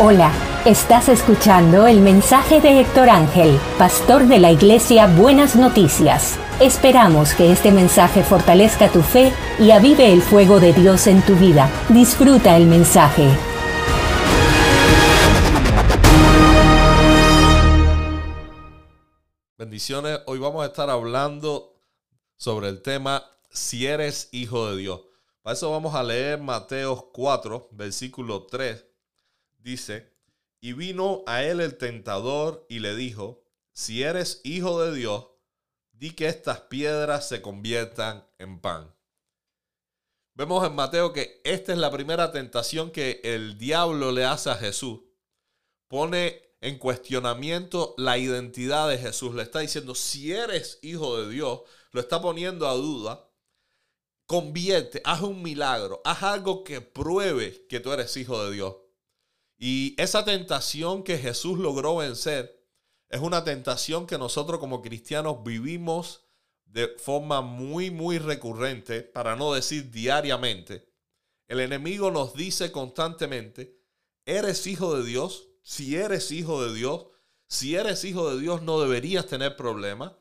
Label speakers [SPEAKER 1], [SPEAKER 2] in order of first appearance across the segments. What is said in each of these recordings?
[SPEAKER 1] Hola, estás escuchando el mensaje de Héctor Ángel, pastor de la iglesia Buenas Noticias. Esperamos que este mensaje fortalezca tu fe y avive el fuego de Dios en tu vida. Disfruta el mensaje.
[SPEAKER 2] Bendiciones, hoy vamos a estar hablando sobre el tema si eres hijo de Dios. Para eso vamos a leer Mateo 4, versículo 3 dice, y vino a él el tentador y le dijo, si eres hijo de Dios, di que estas piedras se conviertan en pan. Vemos en Mateo que esta es la primera tentación que el diablo le hace a Jesús. Pone en cuestionamiento la identidad de Jesús. Le está diciendo, si eres hijo de Dios, lo está poniendo a duda. Convierte, haz un milagro, haz algo que pruebe que tú eres hijo de Dios. Y esa tentación que Jesús logró vencer es una tentación que nosotros como cristianos vivimos de forma muy, muy recurrente, para no decir diariamente. El enemigo nos dice constantemente, eres hijo de Dios, si eres hijo de Dios, si eres hijo de Dios no deberías tener problemas.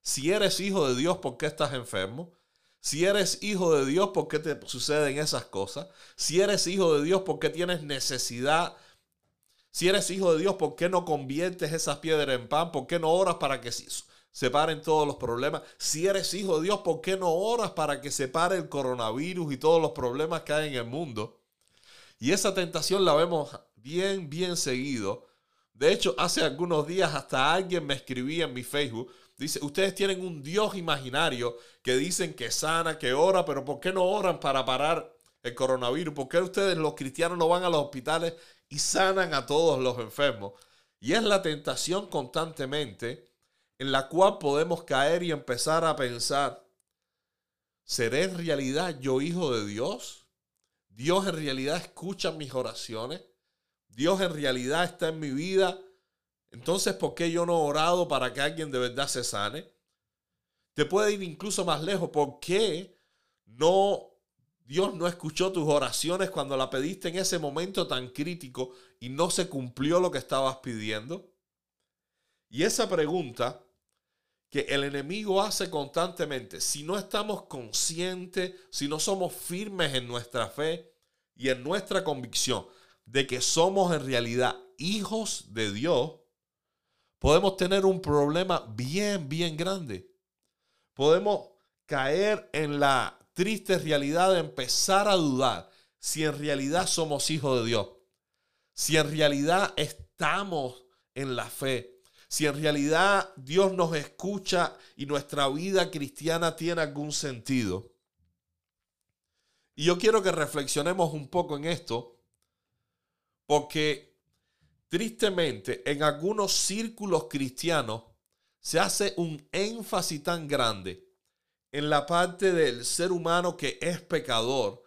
[SPEAKER 2] Si eres hijo de Dios, ¿por qué estás enfermo? Si eres hijo de Dios, ¿por qué te suceden esas cosas? Si eres hijo de Dios, ¿por qué tienes necesidad? Si eres hijo de Dios, ¿por qué no conviertes esas piedras en pan? ¿Por qué no oras para que se paren todos los problemas? Si eres hijo de Dios, ¿por qué no oras para que se pare el coronavirus y todos los problemas que hay en el mundo? Y esa tentación la vemos bien, bien seguido. De hecho, hace algunos días hasta alguien me escribía en mi Facebook Dice, ustedes tienen un Dios imaginario que dicen que sana, que ora, pero ¿por qué no oran para parar el coronavirus? ¿Por qué ustedes los cristianos no van a los hospitales y sanan a todos los enfermos? Y es la tentación constantemente en la cual podemos caer y empezar a pensar, ¿seré en realidad yo hijo de Dios? ¿Dios en realidad escucha mis oraciones? ¿Dios en realidad está en mi vida? Entonces, ¿por qué yo no he orado para que alguien de verdad se sane? Te puede ir incluso más lejos. ¿Por qué no Dios no escuchó tus oraciones cuando la pediste en ese momento tan crítico y no se cumplió lo que estabas pidiendo? Y esa pregunta que el enemigo hace constantemente, si no estamos conscientes, si no somos firmes en nuestra fe y en nuestra convicción de que somos en realidad hijos de Dios, podemos tener un problema bien, bien grande. Podemos caer en la triste realidad de empezar a dudar si en realidad somos hijos de Dios, si en realidad estamos en la fe, si en realidad Dios nos escucha y nuestra vida cristiana tiene algún sentido. Y yo quiero que reflexionemos un poco en esto, porque Tristemente, en algunos círculos cristianos se hace un énfasis tan grande en la parte del ser humano que es pecador,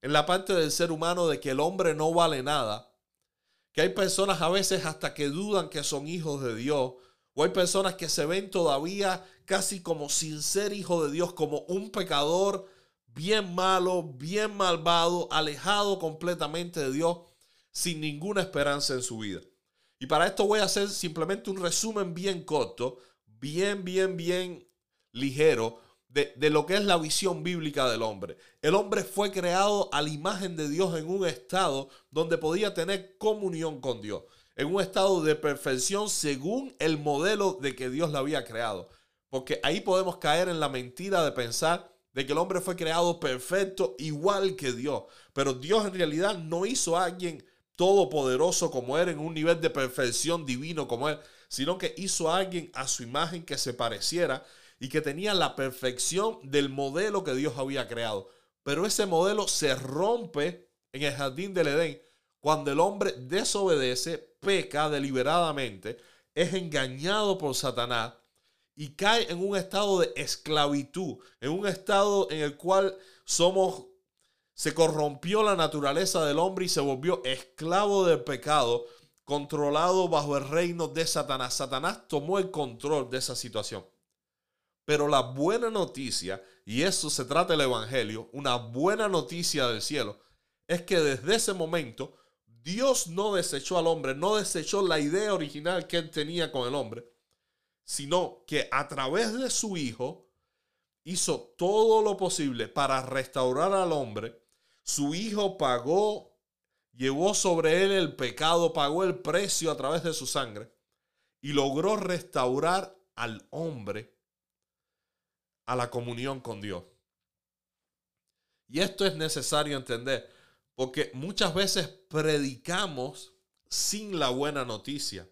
[SPEAKER 2] en la parte del ser humano de que el hombre no vale nada, que hay personas a veces hasta que dudan que son hijos de Dios, o hay personas que se ven todavía casi como sin ser hijo de Dios, como un pecador bien malo, bien malvado, alejado completamente de Dios sin ninguna esperanza en su vida. Y para esto voy a hacer simplemente un resumen bien corto, bien, bien, bien ligero de, de, lo que es la visión bíblica del hombre. El hombre fue creado a la imagen de Dios en un estado donde podía tener comunión con Dios, en un estado de perfección según el modelo de que Dios la había creado. Porque ahí podemos caer en la mentira de pensar de que el hombre fue creado perfecto igual que Dios. Pero Dios en realidad no hizo a alguien todopoderoso como Él, en un nivel de perfección divino como Él, sino que hizo a alguien a su imagen que se pareciera y que tenía la perfección del modelo que Dios había creado. Pero ese modelo se rompe en el jardín del Edén cuando el hombre desobedece, peca deliberadamente, es engañado por Satanás y cae en un estado de esclavitud, en un estado en el cual somos se corrompió la naturaleza del hombre y se volvió esclavo del pecado, controlado bajo el reino de Satanás. Satanás tomó el control de esa situación. Pero la buena noticia, y eso se trata el Evangelio, una buena noticia del cielo, es que desde ese momento Dios no desechó al hombre, no desechó la idea original que él tenía con el hombre, sino que a través de su Hijo hizo todo lo posible para restaurar al hombre. Su Hijo pagó, llevó sobre él el pecado, pagó el precio a través de su sangre y logró restaurar al hombre a la comunión con Dios. Y esto es necesario entender, porque muchas veces predicamos sin la buena noticia.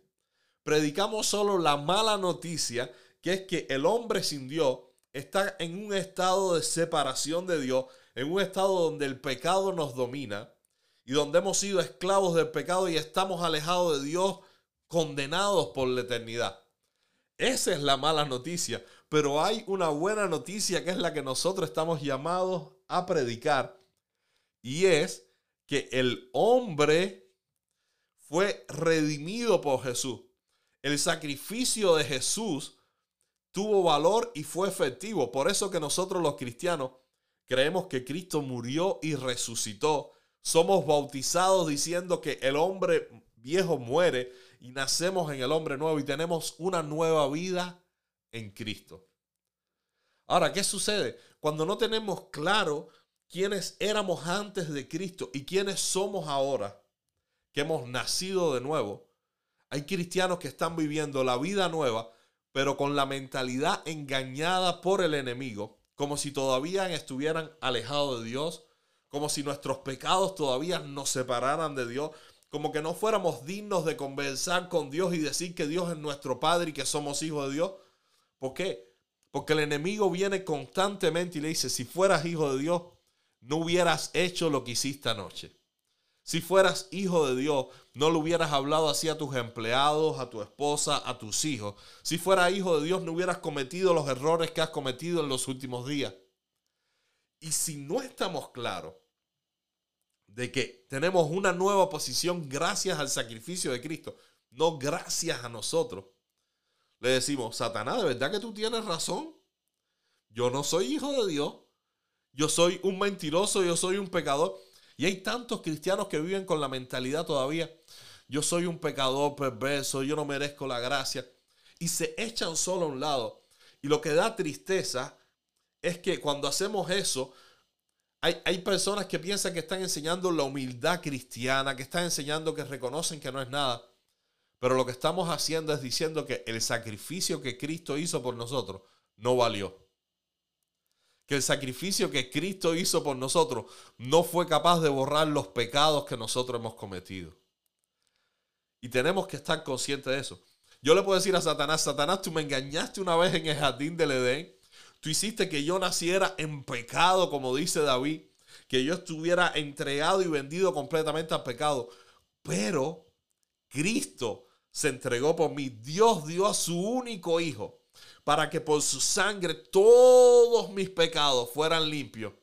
[SPEAKER 2] Predicamos solo la mala noticia, que es que el hombre sin Dios está en un estado de separación de Dios, en un estado donde el pecado nos domina y donde hemos sido esclavos del pecado y estamos alejados de Dios, condenados por la eternidad. Esa es la mala noticia, pero hay una buena noticia que es la que nosotros estamos llamados a predicar y es que el hombre fue redimido por Jesús. El sacrificio de Jesús tuvo valor y fue efectivo. Por eso que nosotros los cristianos creemos que Cristo murió y resucitó. Somos bautizados diciendo que el hombre viejo muere y nacemos en el hombre nuevo y tenemos una nueva vida en Cristo. Ahora, ¿qué sucede? Cuando no tenemos claro quiénes éramos antes de Cristo y quiénes somos ahora, que hemos nacido de nuevo, hay cristianos que están viviendo la vida nueva, pero con la mentalidad engañada por el enemigo, como si todavía estuvieran alejados de Dios, como si nuestros pecados todavía nos separaran de Dios, como que no fuéramos dignos de conversar con Dios y decir que Dios es nuestro Padre y que somos hijos de Dios. ¿Por qué? Porque el enemigo viene constantemente y le dice, si fueras hijo de Dios, no hubieras hecho lo que hiciste anoche. Si fueras hijo de Dios, no le hubieras hablado así a tus empleados, a tu esposa, a tus hijos. Si fueras hijo de Dios, no hubieras cometido los errores que has cometido en los últimos días. Y si no estamos claros de que tenemos una nueva posición gracias al sacrificio de Cristo, no gracias a nosotros. Le decimos, Satanás, ¿de verdad que tú tienes razón? Yo no soy hijo de Dios. Yo soy un mentiroso, yo soy un pecador. Y hay tantos cristianos que viven con la mentalidad todavía, yo soy un pecador perverso, yo no merezco la gracia. Y se echan solo a un lado. Y lo que da tristeza es que cuando hacemos eso, hay, personas que piensan que están enseñando la humildad cristiana, que están enseñando que reconocen que no es nada. Pero lo que estamos haciendo es diciendo que el sacrificio que Cristo hizo por nosotros no valió. Que el sacrificio que Cristo hizo por nosotros no fue capaz de borrar los pecados que nosotros hemos cometido. Y tenemos que estar conscientes de eso. Yo le puedo decir a Satanás, Satanás, tú me engañaste una vez en el jardín del Edén Tú hiciste que yo naciera en pecado, como dice David, que yo estuviera entregado y vendido completamente al pecado. Pero Cristo se entregó por mí. Dios dio a su único hijo para que por su sangre todos mis pecados fueran limpios.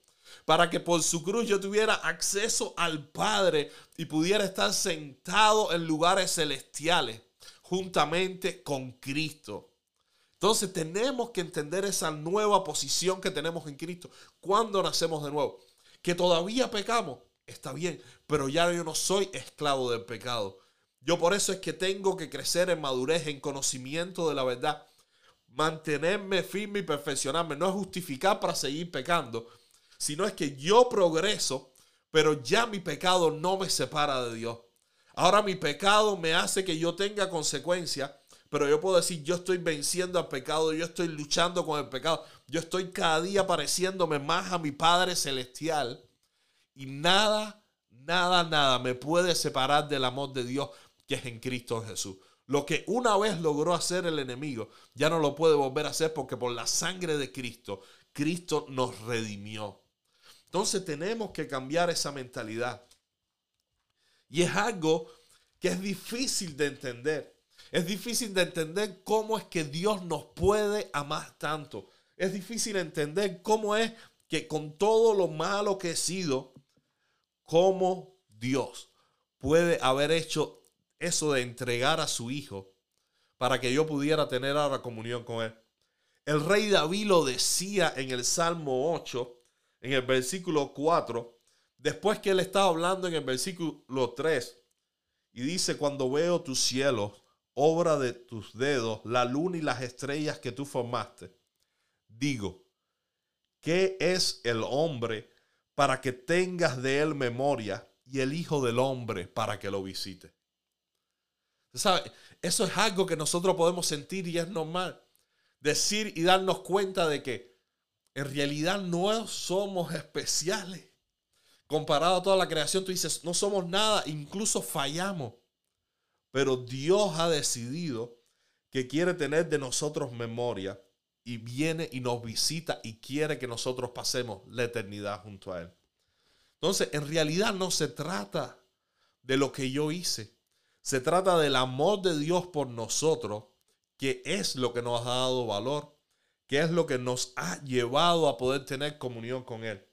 [SPEAKER 2] Para que por su cruz yo tuviera acceso al Padre y pudiera estar sentado en lugares celestiales juntamente con Cristo. Entonces tenemos que entender esa nueva posición que tenemos en Cristo cuando nacemos de nuevo. Que todavía pecamos, está bien, pero ya yo no soy esclavo del pecado. Yo por eso es que tengo que crecer en madurez, en conocimiento de la verdad. Mantenerme firme y perfeccionarme. No es justificar para seguir pecando, sino es que yo progreso, pero ya mi pecado no me separa de Dios. Ahora mi pecado me hace que yo tenga consecuencias pero yo puedo decir, yo estoy venciendo al pecado, yo estoy luchando con el pecado, yo estoy cada día pareciéndome más a mi Padre Celestial y nada, nada, nada me puede separar del amor de Dios que es en Cristo Jesús. Lo que una vez logró hacer el enemigo, ya no lo puede volver a hacer porque por la sangre de Cristo, Cristo nos redimió. Entonces tenemos que cambiar esa mentalidad. Y es algo que es difícil de entender. Es difícil de entender cómo es que Dios nos puede amar tanto. Es difícil entender cómo es que con todo lo malo que he sido, cómo Dios puede haber hecho eso de entregar a su hijo para que yo pudiera tener ahora comunión con él. El rey David lo decía en el Salmo 8, en el versículo 4, después que él estaba hablando en el versículo 3 Y dice, cuando veo tus cielos, obra de tus dedos, la luna y las estrellas que tú formaste, digo, ¿qué es el hombre para que tengas de él memoria y el Hijo del Hombre para que lo visite? ¿Sabe? Eso es algo que nosotros podemos sentir y es normal. Decir y darnos cuenta de que en realidad no somos especiales. Comparado a toda la creación, tú dices, no somos nada, incluso fallamos. Pero Dios ha decidido que quiere tener de nosotros memoria y viene y nos visita y quiere que nosotros pasemos la eternidad junto a Él. Entonces, en realidad no se trata de lo que yo hice. Se trata del amor de Dios por nosotros, que es lo que nos ha dado valor, que es lo que nos ha llevado a poder tener comunión con Él.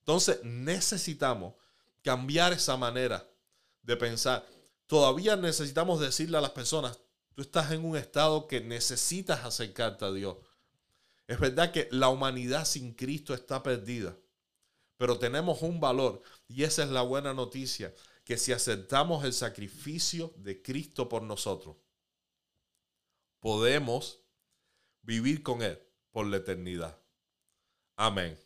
[SPEAKER 2] Entonces necesitamos cambiar esa manera de pensar. Todavía necesitamos decirle a las personas, tú estás en un estado que necesitas acercarte a Dios. Es verdad que la humanidad sin Cristo está perdida, pero tenemos un valor y esa es la buena noticia, que si aceptamos el sacrificio de Cristo por nosotros, podemos vivir con Él por la eternidad. Amén.